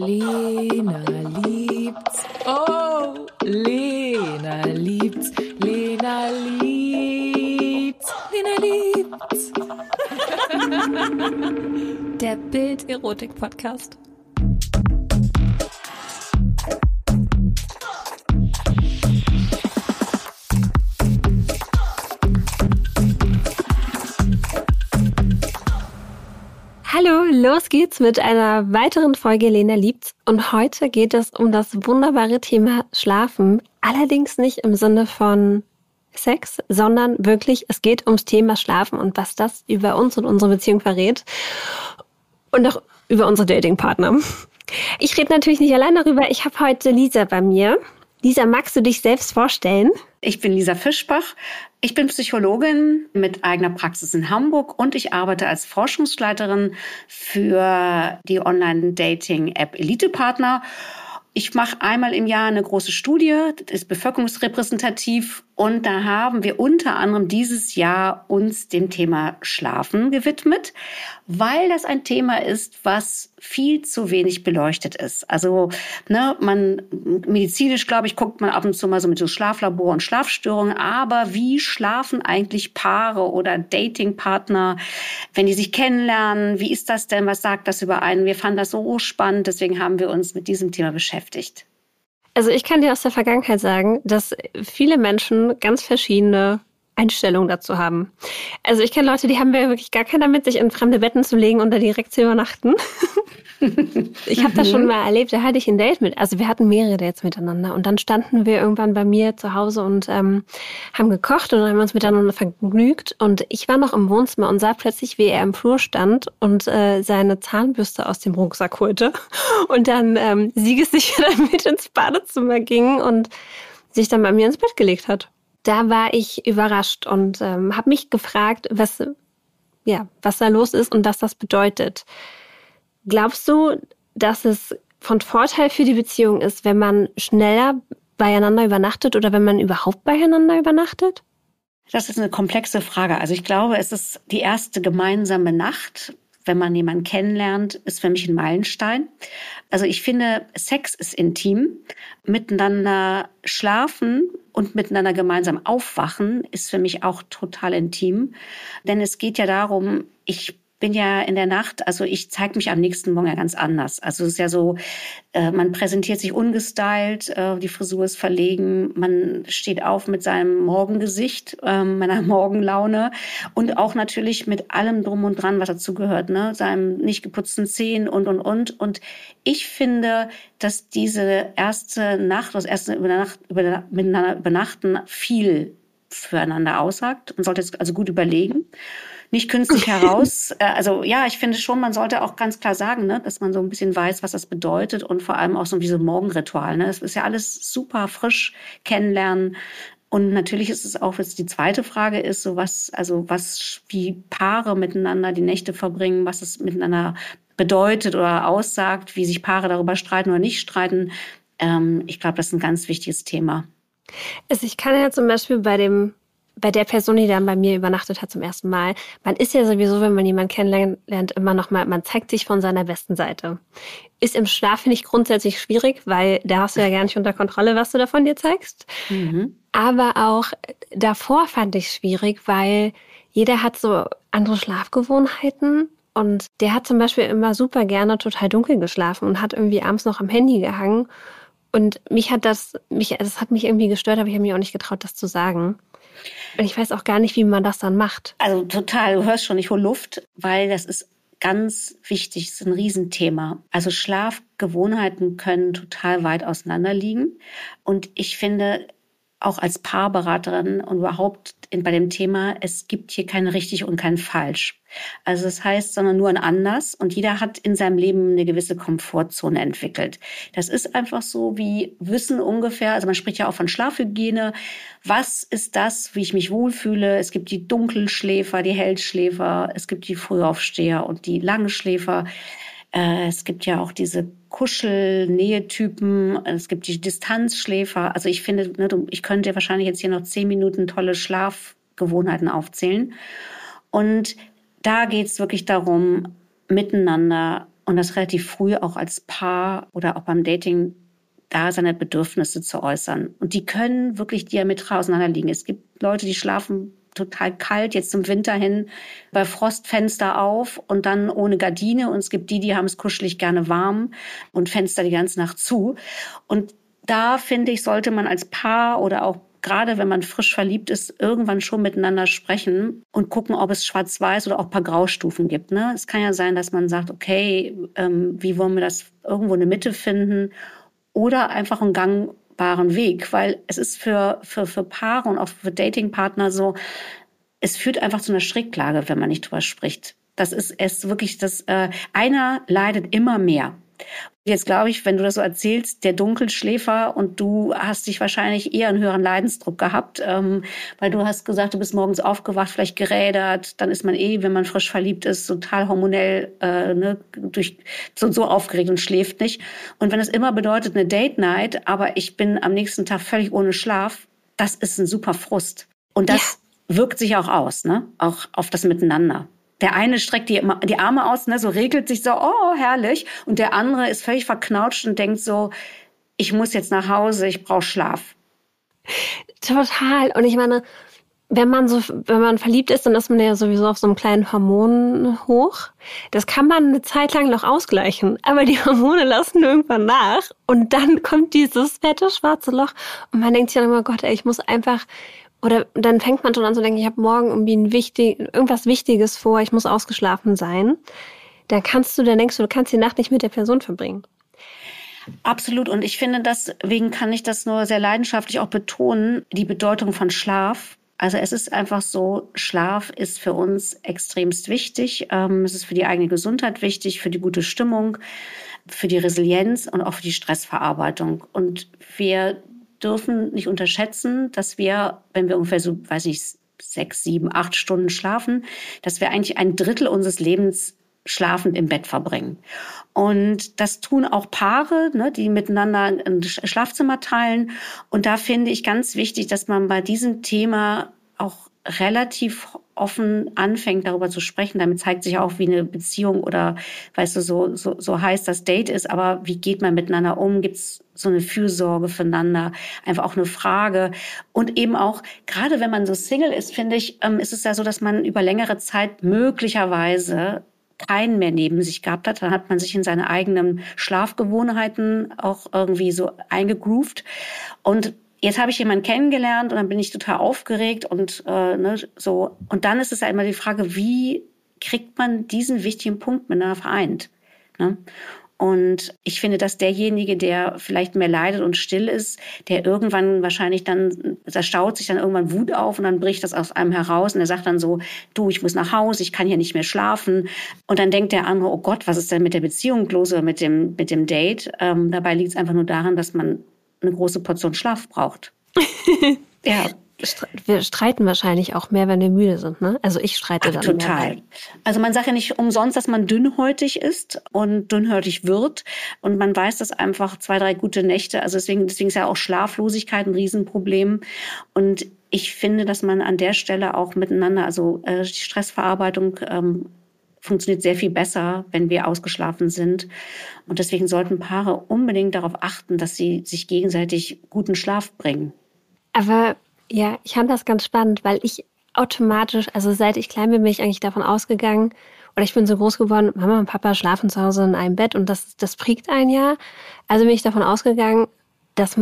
Lena liebt's. Oh, Lena liebt's. Lena liebt's. Lena liebt's. Der Bild-Erotik-Podcast. Hallo, los geht's mit einer weiteren Folge Lena liebt's. Und heute geht es um das wunderbare Thema Schlafen. Allerdings nicht im Sinne von Sex, sondern wirklich, es geht ums Thema Schlafen und was das über uns und unsere Beziehung verrät. Und auch über unsere Datingpartner. Ich rede natürlich nicht allein darüber. Ich habe heute Lisa bei mir. Lisa, magst du dich selbst vorstellen? Ich bin Lisa Fischbach. Ich bin Psychologin mit eigener Praxis in Hamburg und ich arbeite als Forschungsleiterin für die Online-Dating-App Elite Partner. Ich mache einmal im Jahr eine große Studie, das ist bevölkerungsrepräsentativ und da haben wir unter anderem dieses Jahr uns dem Thema Schlafen gewidmet, weil das ein Thema ist, was viel zu wenig beleuchtet ist. Also, ne, man, medizinisch, glaube ich, guckt man ab und zu mal so mit so Schlaflabor und Schlafstörungen, aber wie schlafen eigentlich Paare oder Datingpartner, wenn die sich kennenlernen? Wie ist das denn? Was sagt das über einen? Wir fanden das so spannend, deswegen haben wir uns mit diesem Thema beschäftigt. Also ich kann dir aus der Vergangenheit sagen, dass viele Menschen ganz verschiedene Einstellungen dazu haben. Also ich kenne Leute, die haben wirklich gar keiner mit, sich in fremde Betten zu legen und da direkt zu übernachten. ich habe das schon mal erlebt, da hatte ich ein Date mit. Also wir hatten mehrere Dates miteinander und dann standen wir irgendwann bei mir zu Hause und ähm, haben gekocht und haben uns miteinander vergnügt. Und ich war noch im Wohnzimmer und sah plötzlich, wie er im Flur stand und äh, seine Zahnbürste aus dem Rucksack holte und dann ähm, siegessicher damit ins Badezimmer ging und sich dann bei mir ins Bett gelegt hat. Da war ich überrascht und ähm, habe mich gefragt, was, ja, was da los ist und was das bedeutet. Glaubst du, dass es von Vorteil für die Beziehung ist, wenn man schneller beieinander übernachtet oder wenn man überhaupt beieinander übernachtet? Das ist eine komplexe Frage. Also ich glaube, es ist die erste gemeinsame Nacht, wenn man jemanden kennenlernt, ist für mich ein Meilenstein. Also ich finde, Sex ist intim. Miteinander schlafen und miteinander gemeinsam aufwachen ist für mich auch total intim. Denn es geht ja darum, ich bin ja in der Nacht, also ich zeige mich am nächsten Morgen ja ganz anders. Also es ist ja so, äh, man präsentiert sich ungestylt, äh, die Frisur ist verlegen, man steht auf mit seinem Morgengesicht, äh, meiner Morgenlaune und auch natürlich mit allem drum und dran, was dazu gehört, ne, seinem nicht geputzten Zähnen und und und. Und ich finde, dass diese erste Nacht, das erste Übernacht, über, miteinander übernachten viel füreinander aussagt. Man sollte es also gut überlegen nicht künstlich heraus. Äh, also ja, ich finde schon, man sollte auch ganz klar sagen, ne, dass man so ein bisschen weiß, was das bedeutet und vor allem auch so wie so Morgenritual. Ne? Es ist ja alles super frisch kennenlernen. Und natürlich ist es auch jetzt die zweite Frage ist so was, also was, wie Paare miteinander die Nächte verbringen, was es miteinander bedeutet oder aussagt, wie sich Paare darüber streiten oder nicht streiten. Ähm, ich glaube, das ist ein ganz wichtiges Thema. Also ich kann ja zum Beispiel bei dem bei der Person, die dann bei mir übernachtet hat zum ersten Mal, man ist ja sowieso, wenn man jemanden kennenlernt, immer noch mal, man zeigt sich von seiner besten Seite. Ist im Schlaf nicht grundsätzlich schwierig, weil da hast du ja gar nicht unter Kontrolle, was du davon dir zeigst. Mhm. Aber auch davor fand ich schwierig, weil jeder hat so andere Schlafgewohnheiten und der hat zum Beispiel immer super gerne total dunkel geschlafen und hat irgendwie abends noch am Handy gehangen. Und mich hat das, mich, das hat mich irgendwie gestört, aber ich habe mich auch nicht getraut, das zu sagen. Und ich weiß auch gar nicht, wie man das dann macht. Also total, du hörst schon, ich hole Luft, weil das ist ganz wichtig, das ist ein Riesenthema. Also Schlafgewohnheiten können total weit auseinander liegen. Und ich finde, auch als Paarberaterin und überhaupt in, bei dem Thema, es gibt hier kein richtig und kein falsch. Also das heißt, sondern nur ein anders und jeder hat in seinem Leben eine gewisse Komfortzone entwickelt. Das ist einfach so wie Wissen ungefähr, also man spricht ja auch von Schlafhygiene. Was ist das, wie ich mich wohlfühle? Es gibt die Dunkelschläfer, die Hellschläfer, es gibt die Frühaufsteher und die Langschläfer. Äh, es gibt ja auch diese Kuschel-Nähetypen, es gibt die Distanzschläfer. Also ich finde, ne, ich könnte wahrscheinlich jetzt hier noch zehn Minuten tolle Schlafgewohnheiten aufzählen. Und da geht es wirklich darum, miteinander und das relativ früh auch als Paar oder auch beim Dating da seine Bedürfnisse zu äußern. Und die können wirklich diametral auseinanderliegen. Es gibt Leute, die schlafen total kalt, jetzt zum Winter hin, bei Frostfenster auf und dann ohne Gardine. Und es gibt die, die haben es kuschelig gerne warm und Fenster die ganze Nacht zu. Und da finde ich, sollte man als Paar oder auch gerade wenn man frisch verliebt ist, irgendwann schon miteinander sprechen und gucken, ob es schwarz-weiß oder auch ein paar Graustufen gibt. Ne? Es kann ja sein, dass man sagt, okay, ähm, wie wollen wir das irgendwo eine Mitte finden oder einfach einen gangbaren Weg, weil es ist für, für, für Paare und auch für Datingpartner so, es führt einfach zu einer Schräglage, wenn man nicht drüber spricht. Das ist es wirklich, das äh, einer leidet immer mehr. Jetzt glaube ich, wenn du das so erzählst, der Dunkelschläfer und du hast dich wahrscheinlich eher einen höheren Leidensdruck gehabt, ähm, weil du hast gesagt, du bist morgens aufgewacht, vielleicht gerädert, dann ist man eh, wenn man frisch verliebt ist, total hormonell äh, ne, durch, so, so aufgeregt und schläft nicht. Und wenn es immer bedeutet eine Date Night, aber ich bin am nächsten Tag völlig ohne Schlaf, das ist ein super Frust. Und das ja. wirkt sich auch aus, ne? Auch auf das Miteinander. Der eine streckt die, die Arme aus, ne, so regelt sich so, oh, herrlich. Und der andere ist völlig verknautscht und denkt so, ich muss jetzt nach Hause, ich brauche Schlaf. Total. Und ich meine, wenn man so, wenn man verliebt ist, dann ist man ja sowieso auf so einem kleinen Hormonhoch. Das kann man eine Zeit lang noch ausgleichen, aber die Hormone lassen irgendwann nach und dann kommt dieses fette schwarze Loch und man denkt sich dann immer, Gott, ey, ich muss einfach oder dann fängt man schon an zu denken, ich habe morgen irgendwie ein wichtig, irgendwas Wichtiges vor, ich muss ausgeschlafen sein. Dann kannst du, dann denkst du, du kannst die Nacht nicht mit der Person verbringen. Absolut. Und ich finde, deswegen kann ich das nur sehr leidenschaftlich auch betonen, die Bedeutung von Schlaf. Also es ist einfach so, Schlaf ist für uns extremst wichtig. Ähm, es ist für die eigene Gesundheit wichtig, für die gute Stimmung, für die Resilienz und auch für die Stressverarbeitung. Und wir dürfen nicht unterschätzen, dass wir, wenn wir ungefähr so, weiß ich, sechs, sieben, acht Stunden schlafen, dass wir eigentlich ein Drittel unseres Lebens schlafend im Bett verbringen. Und das tun auch Paare, ne, die miteinander ein Schlafzimmer teilen. Und da finde ich ganz wichtig, dass man bei diesem Thema auch relativ offen anfängt, darüber zu sprechen. Damit zeigt sich auch, wie eine Beziehung oder, weißt du, so, so, so heißt das Date ist. Aber wie geht man miteinander um? Gibt es so eine Fürsorge füreinander? Einfach auch eine Frage. Und eben auch, gerade wenn man so Single ist, finde ich, ähm, ist es ja so, dass man über längere Zeit möglicherweise keinen mehr neben sich gehabt hat, dann hat man sich in seine eigenen Schlafgewohnheiten auch irgendwie so eingegroovt. Und jetzt habe ich jemanden kennengelernt und dann bin ich total aufgeregt und äh, ne, so. Und dann ist es ja immer die Frage, wie kriegt man diesen wichtigen Punkt miteinander vereint? Ne? Und ich finde, dass derjenige, der vielleicht mehr leidet und still ist, der irgendwann wahrscheinlich dann, da staut sich dann irgendwann Wut auf und dann bricht das aus einem heraus und er sagt dann so, du, ich muss nach Hause, ich kann hier nicht mehr schlafen. Und dann denkt der andere, oh Gott, was ist denn mit der Beziehung los oder mit dem, mit dem Date? Ähm, dabei liegt es einfach nur daran, dass man eine große Portion Schlaf braucht. ja. Wir streiten wahrscheinlich auch mehr, wenn wir müde sind, ne? Also ich streite Ach, dann. Total. Mehr. Also man sagt ja nicht umsonst, dass man dünnhäutig ist und dünnhäutig wird. Und man weiß das einfach zwei, drei gute Nächte. Also deswegen, deswegen ist ja auch Schlaflosigkeit ein Riesenproblem. Und ich finde, dass man an der Stelle auch miteinander, also äh, die Stressverarbeitung ähm, funktioniert sehr viel besser, wenn wir ausgeschlafen sind. Und deswegen sollten Paare unbedingt darauf achten, dass sie sich gegenseitig guten Schlaf bringen. Aber ja, ich fand das ganz spannend, weil ich automatisch, also seit ich klein bin, bin ich eigentlich davon ausgegangen, oder ich bin so groß geworden, Mama und Papa schlafen zu Hause in einem Bett und das, das prägt ein Jahr. Also bin ich davon ausgegangen, dass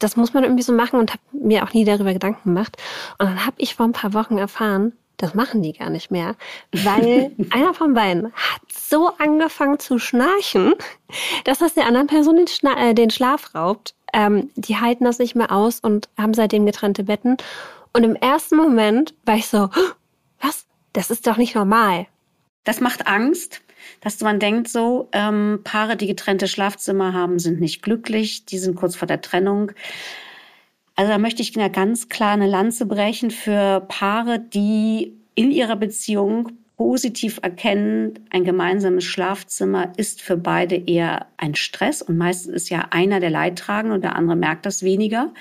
das muss man irgendwie so machen und habe mir auch nie darüber Gedanken gemacht. Und dann habe ich vor ein paar Wochen erfahren, das machen die gar nicht mehr, weil einer von beiden hat so angefangen zu schnarchen, dass das der anderen Person den, Schna äh, den Schlaf raubt. Ähm, die halten das nicht mehr aus und haben seitdem getrennte Betten. Und im ersten Moment war ich so, was? Das ist doch nicht normal. Das macht Angst, dass man denkt so, ähm, Paare, die getrennte Schlafzimmer haben, sind nicht glücklich, die sind kurz vor der Trennung. Also da möchte ich eine ganz klar eine Lanze brechen für Paare, die in ihrer Beziehung positiv erkennen, ein gemeinsames Schlafzimmer ist für beide eher ein Stress und meistens ist ja einer der Leidtragende und der andere merkt das weniger.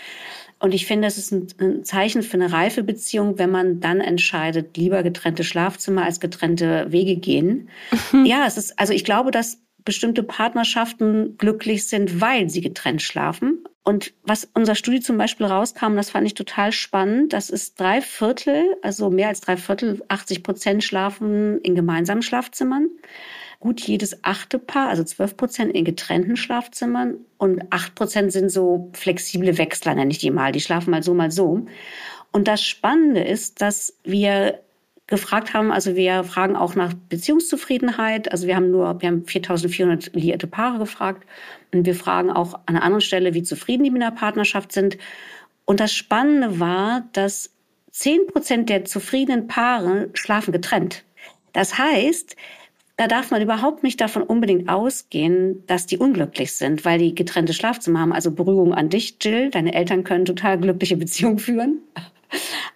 Und ich finde, es ist ein, Zeichen für eine reife Beziehung, wenn man dann entscheidet, lieber getrennte Schlafzimmer als getrennte Wege gehen. Mhm. Ja, es ist, also ich glaube, dass bestimmte Partnerschaften glücklich sind, weil sie getrennt schlafen. Und was unser Studie zum Beispiel rauskam, das fand ich total spannend, das ist drei Viertel, also mehr als drei Viertel, 80 Prozent schlafen in gemeinsamen Schlafzimmern. Gut jedes achte Paar, also 12 Prozent in getrennten Schlafzimmern und acht Prozent sind so flexible Wechsler, nenne ich die mal. Die schlafen mal so, mal so. Und das Spannende ist, dass wir gefragt haben. Also wir fragen auch nach Beziehungszufriedenheit. Also wir haben nur, wir haben 4400 liierte Paare gefragt und wir fragen auch an einer anderen Stelle, wie zufrieden die mit der Partnerschaft sind. Und das Spannende war, dass 10 Prozent der zufriedenen Paare schlafen getrennt. Das heißt, da darf man überhaupt nicht davon unbedingt ausgehen, dass die unglücklich sind, weil die getrennte Schlafzimmer haben. Also Berührung an dich, Jill. Deine Eltern können total glückliche Beziehungen führen.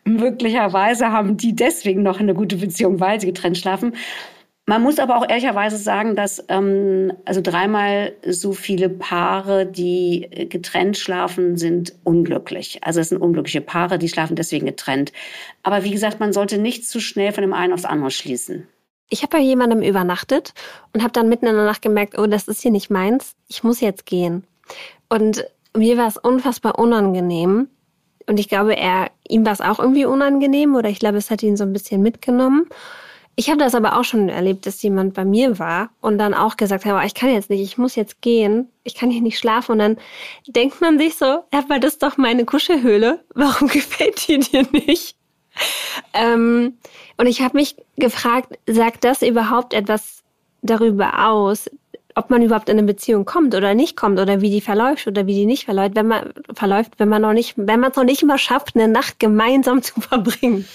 Möglicherweise haben die deswegen noch eine gute Beziehung, weil sie getrennt schlafen. Man muss aber auch ehrlicherweise sagen, dass ähm, also dreimal so viele Paare, die getrennt schlafen, sind unglücklich. Also es sind unglückliche Paare, die schlafen deswegen getrennt. Aber wie gesagt, man sollte nicht zu schnell von dem einen aufs andere schließen. Ich habe bei jemandem übernachtet und habe dann mitten in der Nacht gemerkt, oh, das ist hier nicht meins, ich muss jetzt gehen. Und mir war es unfassbar unangenehm, und ich glaube, er, ihm war es auch irgendwie unangenehm oder ich glaube, es hat ihn so ein bisschen mitgenommen. Ich habe das aber auch schon erlebt, dass jemand bei mir war und dann auch gesagt hat, ich kann jetzt nicht, ich muss jetzt gehen, ich kann hier nicht schlafen. Und dann denkt man sich so, aber das ist doch meine Kuschelhöhle, warum gefällt die dir nicht? Ähm, und ich habe mich gefragt, sagt das überhaupt etwas darüber aus, ob man überhaupt in eine Beziehung kommt oder nicht kommt oder wie die verläuft oder wie die nicht verläuft, wenn man verläuft, wenn man noch nicht, wenn man es noch nicht mal schafft, eine Nacht gemeinsam zu verbringen.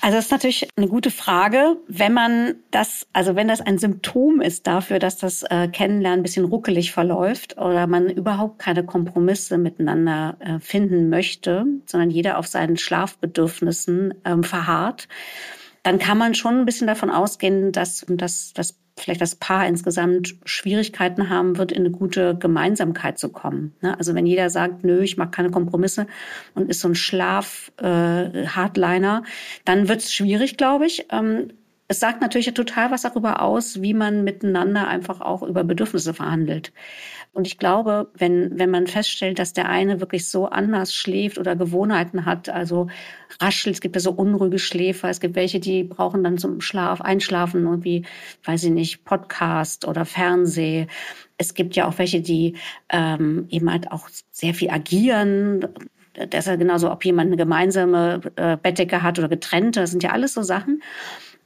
Also das ist natürlich eine gute Frage, wenn man das, also wenn das ein Symptom ist dafür, dass das äh, Kennenlernen ein bisschen ruckelig verläuft oder man überhaupt keine Kompromisse miteinander äh, finden möchte, sondern jeder auf seinen Schlafbedürfnissen ähm, verharrt, dann kann man schon ein bisschen davon ausgehen, dass, dass das vielleicht das Paar insgesamt Schwierigkeiten haben wird, in eine gute Gemeinsamkeit zu kommen. Ne? Also wenn jeder sagt, nö, ich mache keine Kompromisse und ist so ein Schlaf-Hardliner, äh, dann wird es schwierig, glaube ich. Ähm, es sagt natürlich total was darüber aus, wie man miteinander einfach auch über Bedürfnisse verhandelt. Und ich glaube, wenn, wenn man feststellt, dass der eine wirklich so anders schläft oder Gewohnheiten hat, also raschelt, es gibt ja so unruhige Schläfer, es gibt welche, die brauchen dann zum Schlaf, Einschlafen irgendwie, weiß ich nicht, Podcast oder Fernseh. Es gibt ja auch welche, die ähm, eben halt auch sehr viel agieren, Das ist ja genauso, ob jemand eine gemeinsame äh, Bettdecke hat oder getrennte, das sind ja alles so Sachen.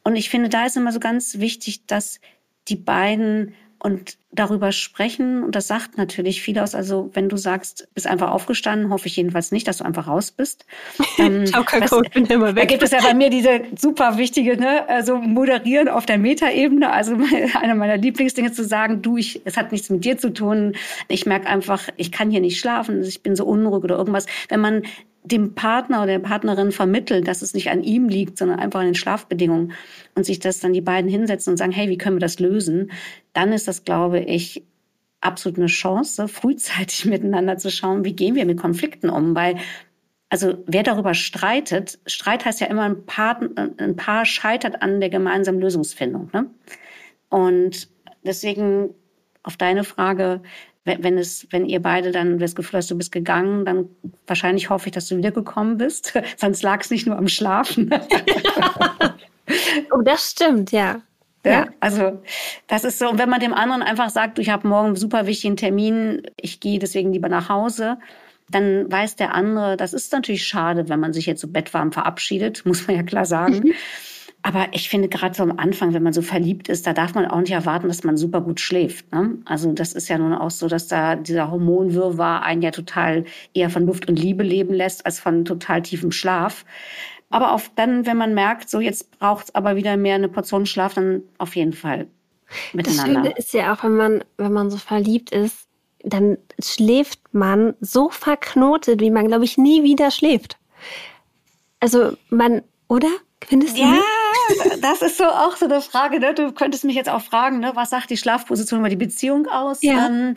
Und ich finde, da ist immer so ganz wichtig, dass die beiden und darüber sprechen. Und das sagt natürlich viel aus. Also wenn du sagst, bist einfach aufgestanden, hoffe ich jedenfalls nicht, dass du einfach raus bist. Ähm, Ciao, Kakao, ich bin immer weg. Da gibt es ja bei mir diese super wichtige, ne, also moderieren auf der Metaebene. Also eine meiner Lieblingsdinge zu sagen, du, ich, es hat nichts mit dir zu tun. Ich merke einfach, ich kann hier nicht schlafen, ich bin so unruhig oder irgendwas. Wenn man dem Partner oder der Partnerin vermitteln, dass es nicht an ihm liegt, sondern einfach an den Schlafbedingungen und sich das dann die beiden hinsetzen und sagen, hey, wie können wir das lösen? Dann ist das, glaube ich, absolut eine Chance, frühzeitig miteinander zu schauen, wie gehen wir mit Konflikten um, weil also wer darüber streitet, Streit heißt ja immer, ein Paar, ein Paar scheitert an der gemeinsamen Lösungsfindung. Ne? Und deswegen auf deine Frage, wenn es, wenn ihr beide dann das Gefühl hast, du bist gegangen, dann wahrscheinlich hoffe ich, dass du wiedergekommen bist. Sonst lag es nicht nur am Schlafen. oh, das stimmt, ja. Ja, ja, also das ist so. Und wenn man dem anderen einfach sagt, ich habe morgen einen super wichtigen Termin, ich gehe deswegen lieber nach Hause, dann weiß der andere, das ist natürlich schade, wenn man sich jetzt so bettwarm verabschiedet, muss man ja klar sagen. Mhm. Aber ich finde gerade so am Anfang, wenn man so verliebt ist, da darf man auch nicht erwarten, dass man super gut schläft. Ne? Also das ist ja nun auch so, dass da dieser Hormonwirrwarr einen ja total eher von Luft und Liebe leben lässt, als von total tiefem Schlaf. Aber auf dann, wenn man merkt, so jetzt braucht es aber wieder mehr eine Portion Schlaf, dann auf jeden Fall miteinander. Das Schöne ist ja auch, wenn man, wenn man so verliebt ist, dann schläft man so verknotet, wie man, glaube ich, nie wieder schläft. Also man, oder? Findest du ja, nicht? Das ist so auch so eine Frage. Ne? Du könntest mich jetzt auch fragen, ne? was sagt die Schlafposition über die Beziehung aus? Ja. Ähm,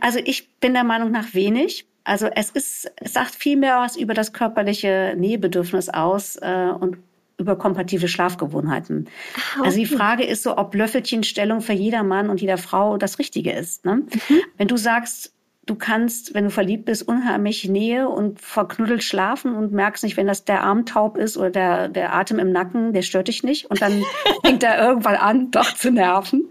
also ich bin der Meinung nach wenig. Also es ist, es sagt viel mehr was über das körperliche Nähebedürfnis aus äh, und über kompatible Schlafgewohnheiten. Ah, okay. Also die Frage ist so, ob Löffelchenstellung für jeder Mann und jeder Frau das Richtige ist. Ne? Mhm. Wenn du sagst, du kannst, wenn du verliebt bist, unheimlich Nähe und verknuddelt schlafen und merkst nicht, wenn das der Arm taub ist oder der, der Atem im Nacken, der stört dich nicht. Und dann fängt er irgendwann an, doch zu nerven.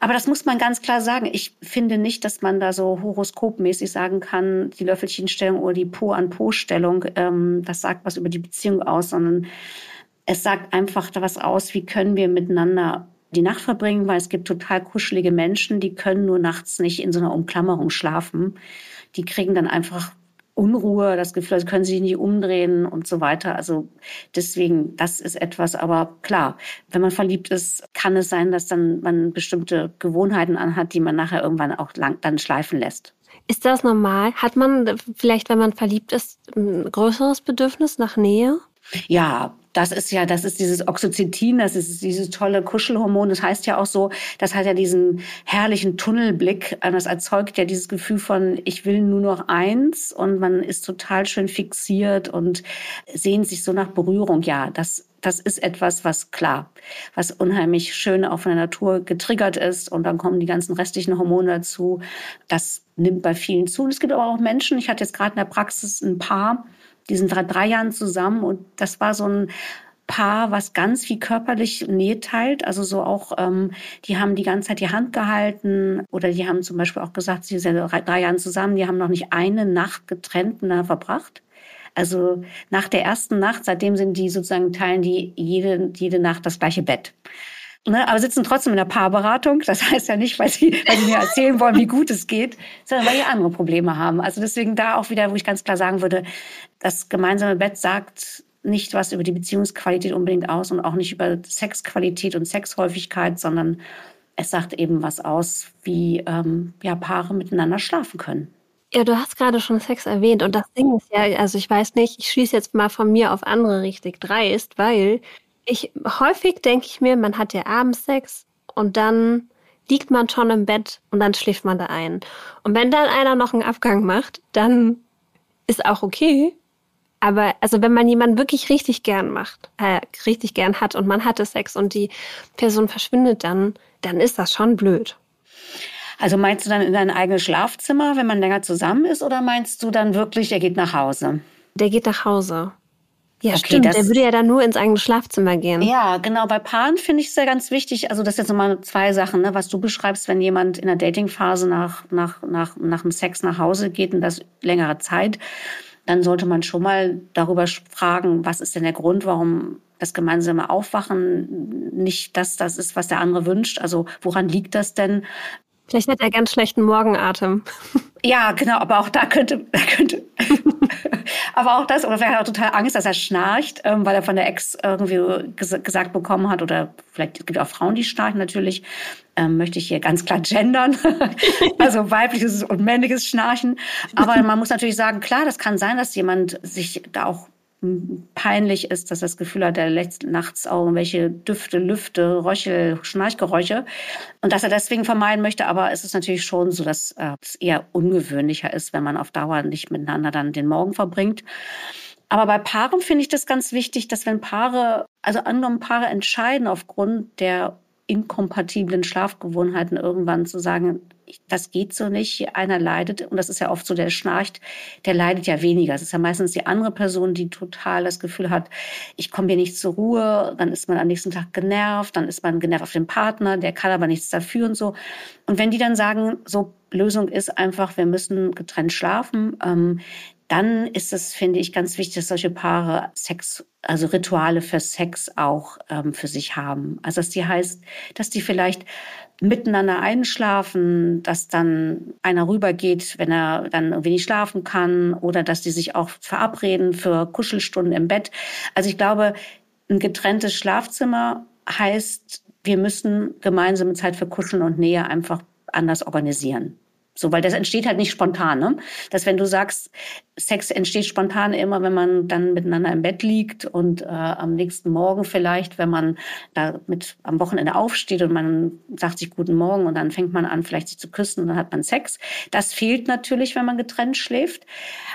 Aber das muss man ganz klar sagen. Ich finde nicht, dass man da so horoskopmäßig sagen kann, die Löffelchenstellung oder die Po-an-Po-Stellung, ähm, das sagt was über die Beziehung aus, sondern es sagt einfach was aus, wie können wir miteinander die Nacht verbringen, weil es gibt total kuschelige Menschen, die können nur nachts nicht in so einer Umklammerung schlafen. Die kriegen dann einfach Unruhe, das Gefühl, sie können sich nicht umdrehen und so weiter. Also deswegen, das ist etwas, aber klar, wenn man verliebt ist, kann es sein, dass dann man bestimmte Gewohnheiten anhat, die man nachher irgendwann auch lang dann schleifen lässt. Ist das normal? Hat man vielleicht, wenn man verliebt ist, ein größeres Bedürfnis nach Nähe? Ja, das ist ja, das ist dieses Oxytocin, das ist dieses tolle Kuschelhormon. Das heißt ja auch so, das hat ja diesen herrlichen Tunnelblick. Das erzeugt ja dieses Gefühl von, ich will nur noch eins und man ist total schön fixiert und sehnt sich so nach Berührung. Ja, das, das ist etwas, was klar, was unheimlich schön von der Natur getriggert ist und dann kommen die ganzen restlichen Hormone dazu. Das nimmt bei vielen zu. Und es gibt aber auch Menschen, ich hatte jetzt gerade in der Praxis ein Paar, die sind seit drei Jahren zusammen und das war so ein Paar, was ganz viel körperlich Nähe teilt. Also so auch, ähm, die haben die ganze Zeit die Hand gehalten oder die haben zum Beispiel auch gesagt, sie sind seit drei Jahren zusammen, die haben noch nicht eine Nacht getrennt verbracht. Also nach der ersten Nacht, seitdem sind die sozusagen, teilen die jede, jede Nacht das gleiche Bett. Ne, aber sitzen trotzdem in der Paarberatung. Das heißt ja nicht, weil sie, weil sie mir erzählen wollen, wie gut es geht, sondern weil sie andere Probleme haben. Also deswegen da auch wieder, wo ich ganz klar sagen würde, das gemeinsame Bett sagt nicht was über die Beziehungsqualität unbedingt aus und auch nicht über Sexqualität und Sexhäufigkeit, sondern es sagt eben was aus, wie ähm, ja, Paare miteinander schlafen können. Ja, du hast gerade schon Sex erwähnt und das Ding ist ja, also ich weiß nicht, ich schließe jetzt mal von mir auf andere richtig dreist, weil ich häufig denke ich mir, man hat ja abends Sex und dann liegt man schon im Bett und dann schläft man da ein. Und wenn dann einer noch einen Abgang macht, dann ist auch okay. Aber also wenn man jemanden wirklich richtig gern macht, äh, richtig gern hat und man hatte Sex und die Person verschwindet dann, dann ist das schon blöd. Also meinst du dann in dein eigenes Schlafzimmer, wenn man länger zusammen ist, oder meinst du dann wirklich, der geht nach Hause? Der geht nach Hause. Ja, okay, stimmt. Der würde ja dann nur ins eigene Schlafzimmer gehen. Ja, genau. Bei Paaren finde ich es ja ganz wichtig. Also das sind jetzt nochmal zwei Sachen, ne? was du beschreibst, wenn jemand in der Datingphase nach, nach, nach, nach dem Sex nach Hause geht und das längere Zeit, dann sollte man schon mal darüber fragen, was ist denn der Grund, warum das gemeinsame Aufwachen nicht das, das ist, was der andere wünscht. Also woran liegt das denn? Vielleicht hat er ganz schlechten Morgenatem. Ja, genau, aber auch da könnte, könnte aber auch das, oder vielleicht hat er auch total Angst, dass er schnarcht, ähm, weil er von der Ex irgendwie ges gesagt bekommen hat, oder vielleicht gibt es auch Frauen, die schnarchen natürlich, ähm, möchte ich hier ganz klar gendern. also weibliches und männliches Schnarchen. Aber man muss natürlich sagen, klar, das kann sein, dass jemand sich da auch peinlich ist, dass das Gefühl hat, er lässt nachts auch irgendwelche Düfte, Lüfte, Röchel, Schnarchgeräusche und dass er deswegen vermeiden möchte. Aber es ist natürlich schon so, dass äh, es eher ungewöhnlicher ist, wenn man auf Dauer nicht miteinander dann den Morgen verbringt. Aber bei Paaren finde ich das ganz wichtig, dass wenn Paare, also angenommen Paare entscheiden aufgrund der inkompatiblen Schlafgewohnheiten irgendwann zu sagen, das geht so nicht, einer leidet, und das ist ja oft so, der schnarcht, der leidet ja weniger. Es ist ja meistens die andere Person, die total das Gefühl hat, ich komme hier nicht zur Ruhe, dann ist man am nächsten Tag genervt, dann ist man genervt auf den Partner, der kann aber nichts dafür und so. Und wenn die dann sagen, so Lösung ist einfach, wir müssen getrennt schlafen, ähm, dann ist es, finde ich, ganz wichtig, dass solche Paare Sex, also Rituale für Sex auch ähm, für sich haben. Also dass die heißt, dass die vielleicht miteinander einschlafen, dass dann einer rübergeht, wenn er dann irgendwie nicht schlafen kann oder dass die sich auch verabreden für Kuschelstunden im Bett. Also ich glaube, ein getrenntes Schlafzimmer heißt, wir müssen gemeinsame Zeit für Kuscheln und Nähe einfach anders organisieren. So, weil das entsteht halt nicht spontan, ne? Dass wenn du sagst, Sex entsteht spontan immer, wenn man dann miteinander im Bett liegt und äh, am nächsten Morgen vielleicht, wenn man da mit am Wochenende aufsteht und man sagt sich guten Morgen und dann fängt man an, vielleicht sich zu küssen und dann hat man Sex. Das fehlt natürlich, wenn man getrennt schläft.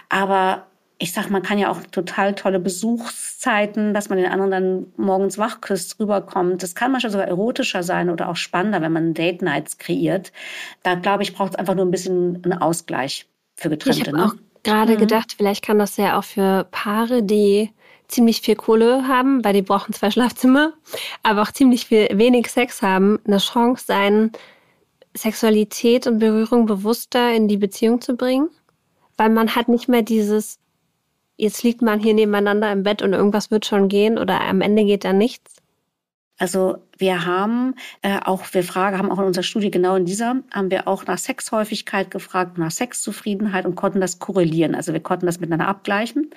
Aber ich sag, man kann ja auch total tolle Besuchszeiten, dass man den anderen dann morgens wach küsst, rüberkommt. Das kann manchmal sogar erotischer sein oder auch spannender, wenn man Date Nights kreiert. Da glaube ich, braucht es einfach nur ein bisschen einen Ausgleich für Getrennte. Ich habe ne? auch gerade mhm. gedacht, vielleicht kann das ja auch für Paare, die ziemlich viel Kohle haben, weil die brauchen zwei Schlafzimmer, aber auch ziemlich viel wenig Sex haben, eine Chance sein, Sexualität und Berührung bewusster in die Beziehung zu bringen, weil man hat nicht mehr dieses jetzt liegt man hier nebeneinander im Bett und irgendwas wird schon gehen oder am Ende geht da nichts? Also wir haben äh, auch, wir fragen, haben auch in unserer Studie genau in dieser, haben wir auch nach Sexhäufigkeit gefragt, nach Sexzufriedenheit und konnten das korrelieren. Also wir konnten das miteinander abgleichen.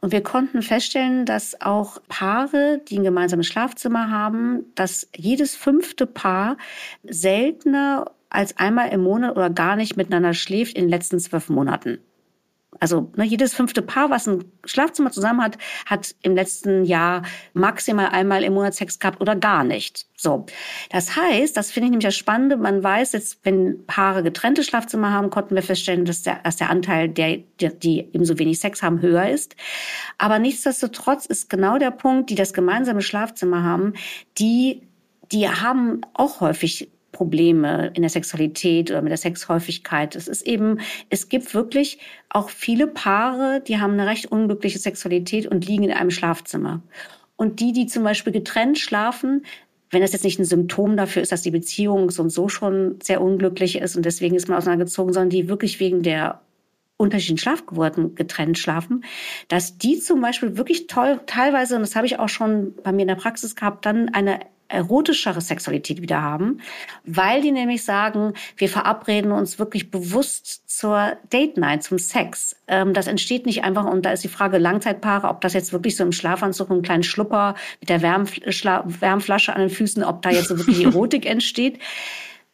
Und wir konnten feststellen, dass auch Paare, die ein gemeinsames Schlafzimmer haben, dass jedes fünfte Paar seltener als einmal im Monat oder gar nicht miteinander schläft in den letzten zwölf Monaten. Also ne, jedes fünfte Paar, was ein Schlafzimmer zusammen hat, hat im letzten Jahr maximal einmal im Monat Sex gehabt oder gar nicht. So, das heißt, das finde ich nämlich das Spannende. Man weiß jetzt, wenn Paare getrennte Schlafzimmer haben, konnten wir feststellen, dass der, dass der Anteil der, der, die ebenso wenig Sex haben, höher ist. Aber nichtsdestotrotz ist genau der Punkt, die das gemeinsame Schlafzimmer haben, die die haben auch häufig Probleme in der Sexualität oder mit der Sexhäufigkeit. Es ist eben, es gibt wirklich auch viele Paare, die haben eine recht unglückliche Sexualität und liegen in einem Schlafzimmer. Und die, die zum Beispiel getrennt schlafen, wenn das jetzt nicht ein Symptom dafür ist, dass die Beziehung so und so schon sehr unglücklich ist und deswegen ist man auseinandergezogen, sondern die wirklich wegen der unterschiedlichen Schlafgeburten getrennt schlafen, dass die zum Beispiel wirklich toll, teilweise, und das habe ich auch schon bei mir in der Praxis gehabt, dann eine erotischere Sexualität wieder haben, weil die nämlich sagen, wir verabreden uns wirklich bewusst zur Date Night, zum Sex. Ähm, das entsteht nicht einfach, und da ist die Frage Langzeitpaare, ob das jetzt wirklich so im Schlafanzug, einen kleinen Schlupper mit der Wärmflasche an den Füßen, ob da jetzt so wirklich Erotik entsteht.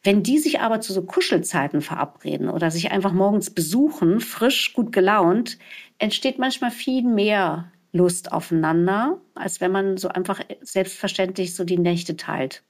Wenn die sich aber zu so Kuschelzeiten verabreden oder sich einfach morgens besuchen, frisch, gut gelaunt, entsteht manchmal viel mehr Lust aufeinander, als wenn man so einfach selbstverständlich so die Nächte teilt.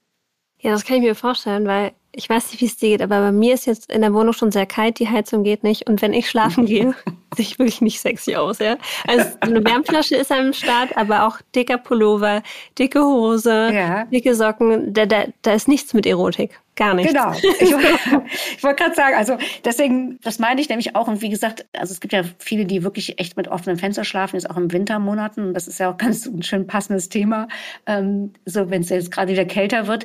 Ja, das kann ich mir vorstellen, weil ich weiß nicht, wie es dir geht, aber bei mir ist jetzt in der Wohnung schon sehr kalt, die Heizung geht nicht. Und wenn ich schlafen gehe, sehe ich wirklich nicht sexy aus, ja. Also eine Wärmflasche ist am Start, aber auch dicker Pullover, dicke Hose, ja. dicke Socken, da, da, da ist nichts mit Erotik. Gar nichts. Genau. Ich, ich wollte gerade sagen, also deswegen, das meine ich nämlich auch. Und wie gesagt, also es gibt ja viele, die wirklich echt mit offenen Fenstern schlafen, jetzt auch im Wintermonaten. Und das ist ja auch ganz ein schön passendes Thema, ähm, so wenn es jetzt gerade wieder kälter wird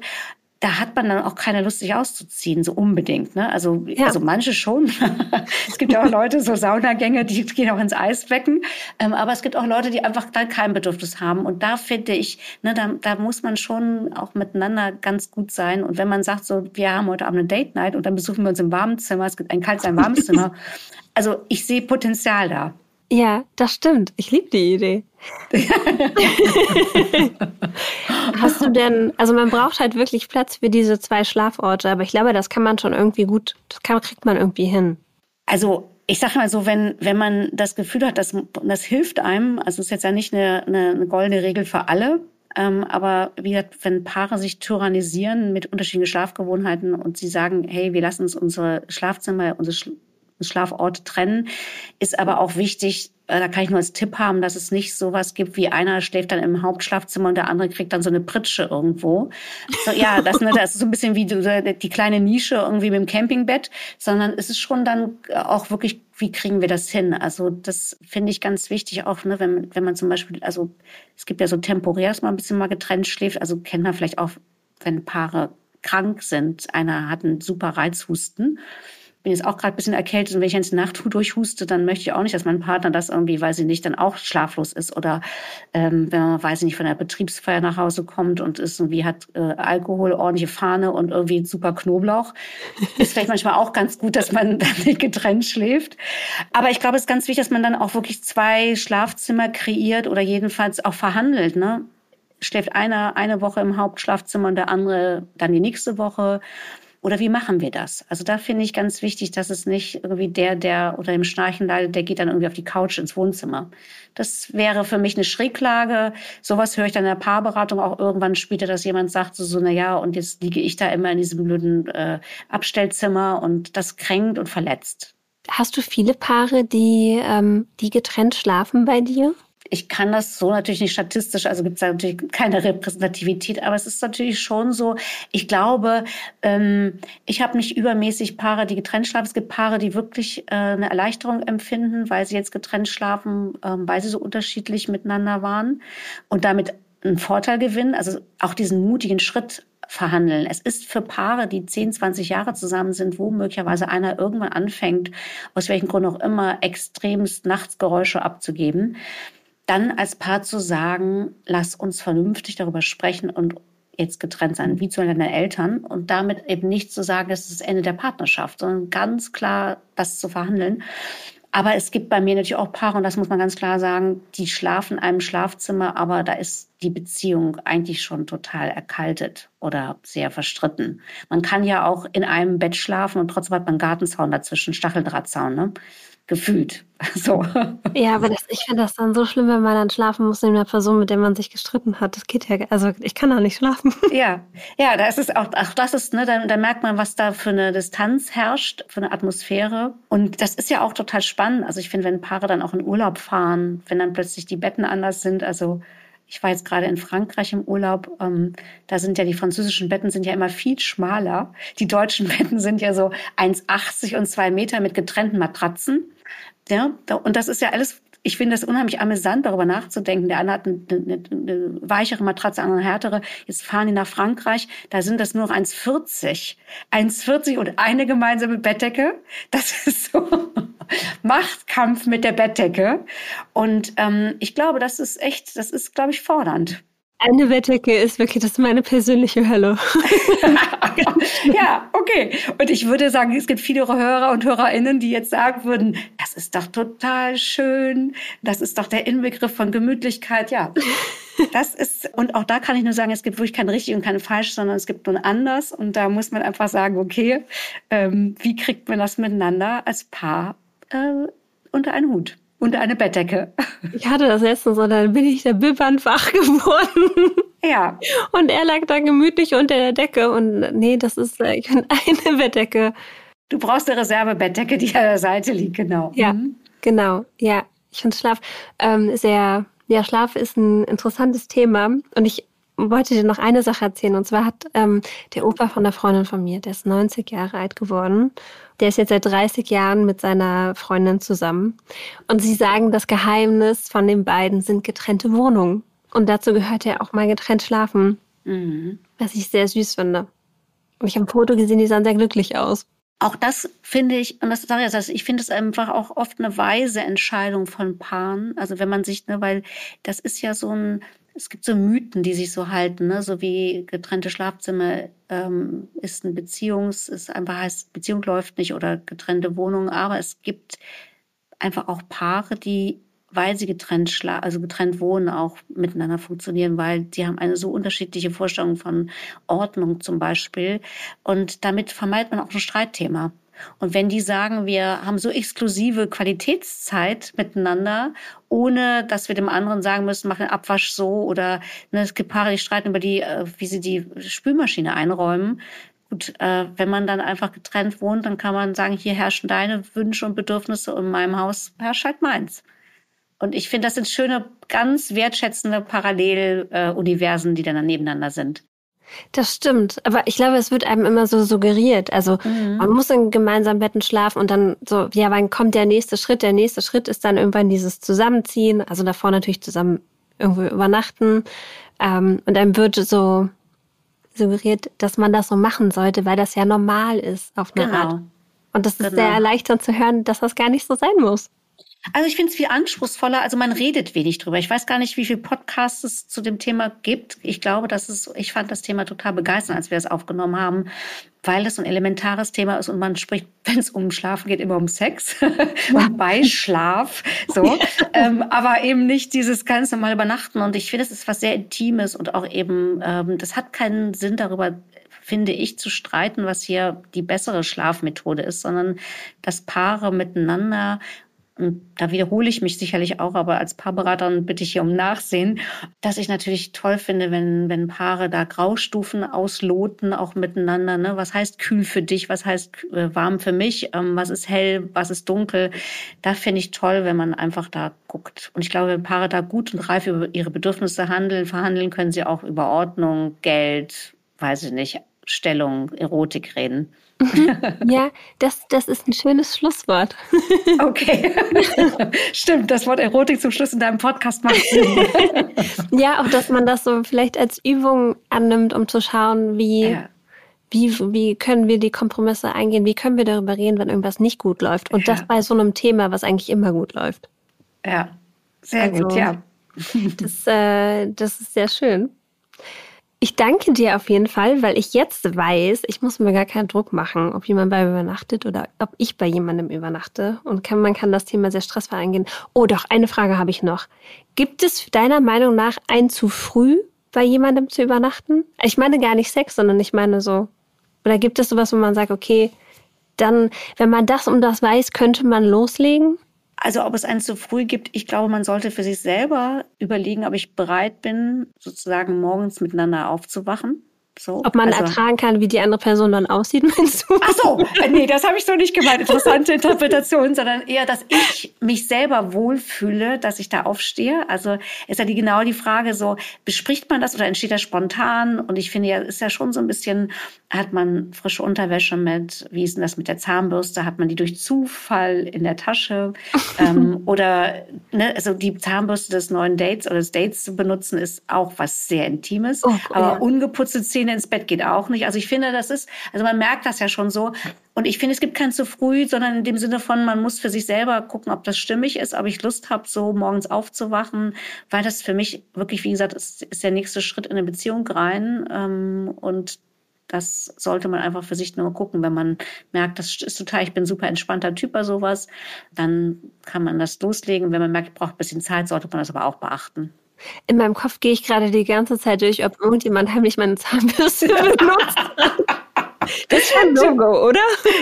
da hat man dann auch keine Lust, sich auszuziehen, so unbedingt. Ne? Also, ja. also manche schon. es gibt ja auch Leute, so Saunagänge, die gehen auch ins Eisbecken. Ähm, aber es gibt auch Leute, die einfach dann kein Bedürfnis haben. Und da finde ich, ne, da, da muss man schon auch miteinander ganz gut sein. Und wenn man sagt, so, wir haben heute Abend eine Date Night und dann besuchen wir uns im warmen Zimmer, es gibt ein kaltes, ein warmes Zimmer. Also ich sehe Potenzial da. Ja, das stimmt. Ich liebe die Idee. Hast du denn, also man braucht halt wirklich Platz für diese zwei Schlaforte, aber ich glaube, das kann man schon irgendwie gut, das kann, kriegt man irgendwie hin. Also ich sage mal so, wenn, wenn man das Gefühl hat, dass das hilft einem, also es ist jetzt ja nicht eine, eine, eine goldene Regel für alle, ähm, aber wie gesagt, wenn Paare sich tyrannisieren mit unterschiedlichen Schlafgewohnheiten und sie sagen, hey, wir lassen uns unsere Schlafzimmer, unsere Schlafort trennen. Ist aber auch wichtig, äh, da kann ich nur als Tipp haben, dass es nicht sowas gibt, wie einer schläft dann im Hauptschlafzimmer und der andere kriegt dann so eine Pritsche irgendwo. So, ja, das, ne, das ist so ein bisschen wie die, die kleine Nische irgendwie mit dem Campingbett, sondern es ist schon dann auch wirklich, wie kriegen wir das hin? Also das finde ich ganz wichtig auch, ne, wenn, wenn man zum Beispiel, also es gibt ja so temporär, dass man ein bisschen mal getrennt schläft, also kennt man vielleicht auch, wenn Paare krank sind, einer hat einen super Reizhusten bin jetzt auch gerade ein bisschen erkältet und wenn ich jetzt Nacht durchhuste, dann möchte ich auch nicht, dass mein Partner das irgendwie, weiß ich nicht, dann auch schlaflos ist oder ähm, wenn man, weiß ich nicht, von der Betriebsfeier nach Hause kommt und ist irgendwie hat äh, Alkohol, ordentliche Fahne und irgendwie super Knoblauch. ist vielleicht manchmal auch ganz gut, dass man dann nicht getrennt schläft. Aber ich glaube, es ist ganz wichtig, dass man dann auch wirklich zwei Schlafzimmer kreiert oder jedenfalls auch verhandelt, ne? Schläft einer eine Woche im Hauptschlafzimmer und der andere dann die nächste Woche oder wie machen wir das? Also da finde ich ganz wichtig, dass es nicht irgendwie der, der unter dem Schnarchen leidet, der geht dann irgendwie auf die Couch ins Wohnzimmer. Das wäre für mich eine Schräglage. Sowas höre ich dann in der Paarberatung auch irgendwann später, dass jemand sagt so, so na ja, und jetzt liege ich da immer in diesem blöden äh, Abstellzimmer und das kränkt und verletzt. Hast du viele Paare, die, ähm, die getrennt schlafen bei dir? Ich kann das so natürlich nicht statistisch, also gibt es natürlich keine Repräsentativität, aber es ist natürlich schon so, ich glaube, ähm, ich habe nicht übermäßig Paare, die getrennt schlafen. Es gibt Paare, die wirklich äh, eine Erleichterung empfinden, weil sie jetzt getrennt schlafen, ähm, weil sie so unterschiedlich miteinander waren und damit einen Vorteil gewinnen, also auch diesen mutigen Schritt verhandeln. Es ist für Paare, die 10, 20 Jahre zusammen sind, wo möglicherweise einer irgendwann anfängt, aus welchem Grund auch immer, extremst Nachtsgeräusche abzugeben, dann als Paar zu sagen, lass uns vernünftig darüber sprechen und jetzt getrennt sein, wie zu deinen Eltern und damit eben nicht zu sagen, das ist das Ende der Partnerschaft, sondern ganz klar das zu verhandeln. Aber es gibt bei mir natürlich auch Paare, und das muss man ganz klar sagen, die schlafen in einem Schlafzimmer, aber da ist die Beziehung eigentlich schon total erkaltet oder sehr verstritten. Man kann ja auch in einem Bett schlafen und trotzdem hat man einen Gartenzaun dazwischen, Stacheldrahtzaun. Ne? Gefühlt. So. Ja, aber das, ich finde das dann so schlimm, wenn man dann schlafen muss neben einer Person, mit der man sich gestritten hat. Das geht ja, also ich kann da nicht schlafen. Ja, ja, da ist es auch, auch das ist, ne, da, da merkt man, was da für eine Distanz herrscht, für eine Atmosphäre. Und das ist ja auch total spannend. Also ich finde, wenn Paare dann auch in Urlaub fahren, wenn dann plötzlich die Betten anders sind, also ich war jetzt gerade in Frankreich im Urlaub. Ähm, da sind ja die französischen Betten sind ja immer viel schmaler. Die deutschen Betten sind ja so 1,80 und zwei Meter mit getrennten Matratzen. Ja, und das ist ja alles ich finde es unheimlich amüsant, darüber nachzudenken. Der eine hat eine, eine, eine weichere Matratze, andere eine härtere. Jetzt fahren die nach Frankreich, da sind das nur noch 1,40. 1,40 und eine gemeinsame Bettdecke. Das ist so Machtkampf mit der Bettdecke. Und ähm, ich glaube, das ist echt, das ist, glaube ich, fordernd. Eine Bettdecke ist wirklich, das ist meine persönliche Hölle. ja, okay. Und ich würde sagen, es gibt viele Hörer und Hörerinnen, die jetzt sagen würden, das ist doch total schön. Das ist doch der Inbegriff von Gemütlichkeit. Ja, das ist, und auch da kann ich nur sagen, es gibt wirklich kein richtig und kein falsch, sondern es gibt nur anders. Und da muss man einfach sagen, okay, ähm, wie kriegt man das miteinander als Paar äh, unter einen Hut? Unter eine Bettdecke. Ich hatte das letztens und dann bin ich der Bibbern wach geworden. Ja. Und er lag da gemütlich unter der Decke und nee, das ist äh, eine Bettdecke. Du brauchst eine Reservebettdecke, die an der Seite liegt, genau. Ja, mhm. genau. Ja, ich finde Schlaf ähm, sehr, ja, Schlaf ist ein interessantes Thema und ich wollte dir noch eine Sache erzählen. Und zwar hat ähm, der Opa von der Freundin von mir, der ist 90 Jahre alt geworden. Der ist jetzt seit 30 Jahren mit seiner Freundin zusammen. Und sie sagen, das Geheimnis von den beiden sind getrennte Wohnungen. Und dazu gehört ja auch mal getrennt schlafen. Mhm. Was ich sehr süß finde. Und ich habe ein Foto gesehen, die sahen sehr glücklich aus. Auch das finde ich, und das sage ich jetzt, ich finde es einfach auch oft eine weise Entscheidung von Paaren. Also wenn man sich, ne, weil das ist ja so ein, es gibt so Mythen, die sich so halten, ne? so wie getrennte Schlafzimmer ähm, ist ein Beziehungs, ist einfach heißt, Beziehung läuft nicht oder getrennte Wohnungen, aber es gibt einfach auch Paare, die, weil sie getrennt schla also getrennt wohnen, auch miteinander funktionieren, weil die haben eine so unterschiedliche Vorstellung von Ordnung zum Beispiel. Und damit vermeidet man auch ein Streitthema. Und wenn die sagen, wir haben so exklusive Qualitätszeit miteinander, ohne dass wir dem anderen sagen müssen, mach den Abwasch so oder ne, es gibt Paare, die streiten über die, äh, wie sie die Spülmaschine einräumen. Gut, äh, wenn man dann einfach getrennt wohnt, dann kann man sagen, hier herrschen deine Wünsche und Bedürfnisse und in meinem Haus herrscht halt meins. Und ich finde, das sind schöne, ganz wertschätzende Paralleluniversen, äh, die dann nebeneinander sind. Das stimmt, aber ich glaube, es wird einem immer so suggeriert. Also mhm. man muss in gemeinsamen Betten schlafen und dann so, ja, wann kommt der nächste Schritt? Der nächste Schritt ist dann irgendwann dieses Zusammenziehen, also davor natürlich zusammen irgendwo übernachten. Ähm, und dann wird so suggeriert, dass man das so machen sollte, weil das ja normal ist auf eine genau. Art. Und das ist genau. sehr erleichternd zu hören, dass das gar nicht so sein muss. Also ich finde es viel anspruchsvoller. Also man redet wenig drüber. Ich weiß gar nicht, wie viele Podcasts es zu dem Thema gibt. Ich glaube, dass es, ich fand das Thema total begeisternd, als wir es aufgenommen haben, weil das so ein elementares Thema ist und man spricht, wenn es um Schlafen geht, immer um Sex und bei Schlaf. So. ähm, aber eben nicht dieses ganz normale Übernachten. Und ich finde, es ist was sehr Intimes und auch eben, ähm, das hat keinen Sinn darüber, finde ich, zu streiten, was hier die bessere Schlafmethode ist, sondern dass Paare miteinander und da wiederhole ich mich sicherlich auch, aber als Paarberaterin bitte ich hier um Nachsehen, dass ich natürlich toll finde, wenn, wenn Paare da Graustufen ausloten, auch miteinander. Ne? Was heißt kühl für dich? Was heißt äh, warm für mich? Ähm, was ist hell? Was ist dunkel? Da finde ich toll, wenn man einfach da guckt. Und ich glaube, wenn Paare da gut und reif über ihre Bedürfnisse handeln, verhandeln, können sie auch über Ordnung, Geld, weiß ich nicht, Stellung, Erotik reden. Ja, das, das ist ein schönes Schlusswort. Okay. Stimmt, das Wort Erotik zum Schluss in deinem Podcast macht Sinn. ja, auch dass man das so vielleicht als Übung annimmt, um zu schauen, wie, ja. wie, wie können wir die Kompromisse eingehen, wie können wir darüber reden, wenn irgendwas nicht gut läuft. Und ja. das bei so einem Thema, was eigentlich immer gut läuft. Ja, sehr also, gut, ja. Das, äh, das ist sehr schön. Ich danke dir auf jeden Fall, weil ich jetzt weiß, ich muss mir gar keinen Druck machen, ob jemand bei mir übernachtet oder ob ich bei jemandem übernachte. Und kann, man kann das Thema sehr stressfrei angehen. Oh, doch, eine Frage habe ich noch. Gibt es deiner Meinung nach ein zu früh bei jemandem zu übernachten? Ich meine gar nicht Sex, sondern ich meine so. Oder gibt es sowas, wo man sagt, okay, dann, wenn man das und das weiß, könnte man loslegen? Also ob es eins zu früh gibt, ich glaube, man sollte für sich selber überlegen, ob ich bereit bin, sozusagen morgens miteinander aufzuwachen so, Ob man also, ertragen kann, wie die andere Person dann aussieht, meinst du? Ach so, äh, nee, das habe ich so nicht gemeint. Interessante Interpretation, sondern eher, dass ich mich selber wohlfühle, dass ich da aufstehe. Also ist ja die, genau die Frage so, bespricht man das oder entsteht das spontan? Und ich finde ja, ist ja schon so ein bisschen, hat man frische Unterwäsche mit, wie ist denn das mit der Zahnbürste? Hat man die durch Zufall in der Tasche? ähm, oder, ne, also die Zahnbürste des neuen Dates oder des Dates zu benutzen, ist auch was sehr Intimes. Oh, aber ja. ungeputzte Zähne Zähne ins Bett geht auch nicht. Also ich finde, das ist, also man merkt das ja schon so. Und ich finde, es gibt kein zu früh, sondern in dem Sinne von, man muss für sich selber gucken, ob das stimmig ist, ob ich Lust habe, so morgens aufzuwachen, weil das für mich wirklich, wie gesagt, ist, ist der nächste Schritt in eine Beziehung rein. Ähm, und das sollte man einfach für sich nur gucken. Wenn man merkt, das ist total, ich bin super entspannter Typ bei sowas, dann kann man das loslegen. Wenn man merkt, ich brauche ein bisschen Zeit, sollte man das aber auch beachten. In meinem Kopf gehe ich gerade die ganze Zeit durch, ob irgendjemand heimlich meine Zahnbürste benutzt. Das ist ein No-Go, oder?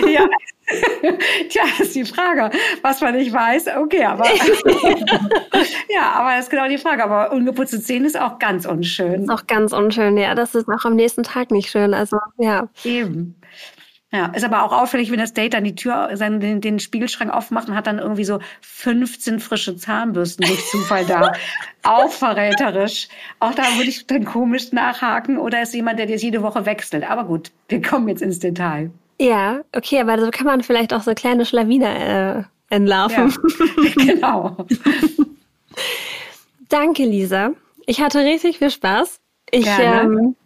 Ja. Tja, das ist die Frage. Was man nicht weiß, okay, aber. ja, aber das ist genau die Frage. Aber ungeputzte Zähne ist auch ganz unschön. Ist auch ganz unschön, ja. Das ist auch am nächsten Tag nicht schön. Also, ja. Eben. Ja, ist aber auch auffällig, wenn das Date dann die Tür, seinen, den, den Spiegelschrank aufmacht und hat dann irgendwie so 15 frische Zahnbürsten durch Zufall da. auch verräterisch. Auch da würde ich dann komisch nachhaken oder ist jemand, der das jede Woche wechselt. Aber gut, wir kommen jetzt ins Detail. Ja, okay, aber so kann man vielleicht auch so kleine Schlawiner äh, entlarven. Ja, genau. Danke, Lisa. Ich hatte richtig viel Spaß. Ich ähm,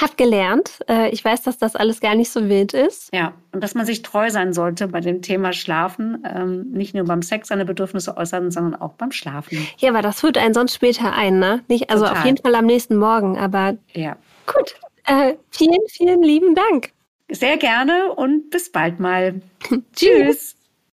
hab gelernt. Äh, ich weiß, dass das alles gar nicht so wild ist. Ja, und dass man sich treu sein sollte bei dem Thema Schlafen. Ähm, nicht nur beim Sex seine Bedürfnisse äußern, sondern auch beim Schlafen. Ja, aber das führt einen sonst später ein, ne? Nicht, also Total. auf jeden Fall am nächsten Morgen, aber ja. gut. Äh, vielen, vielen lieben Dank. Sehr gerne und bis bald mal. Tschüss.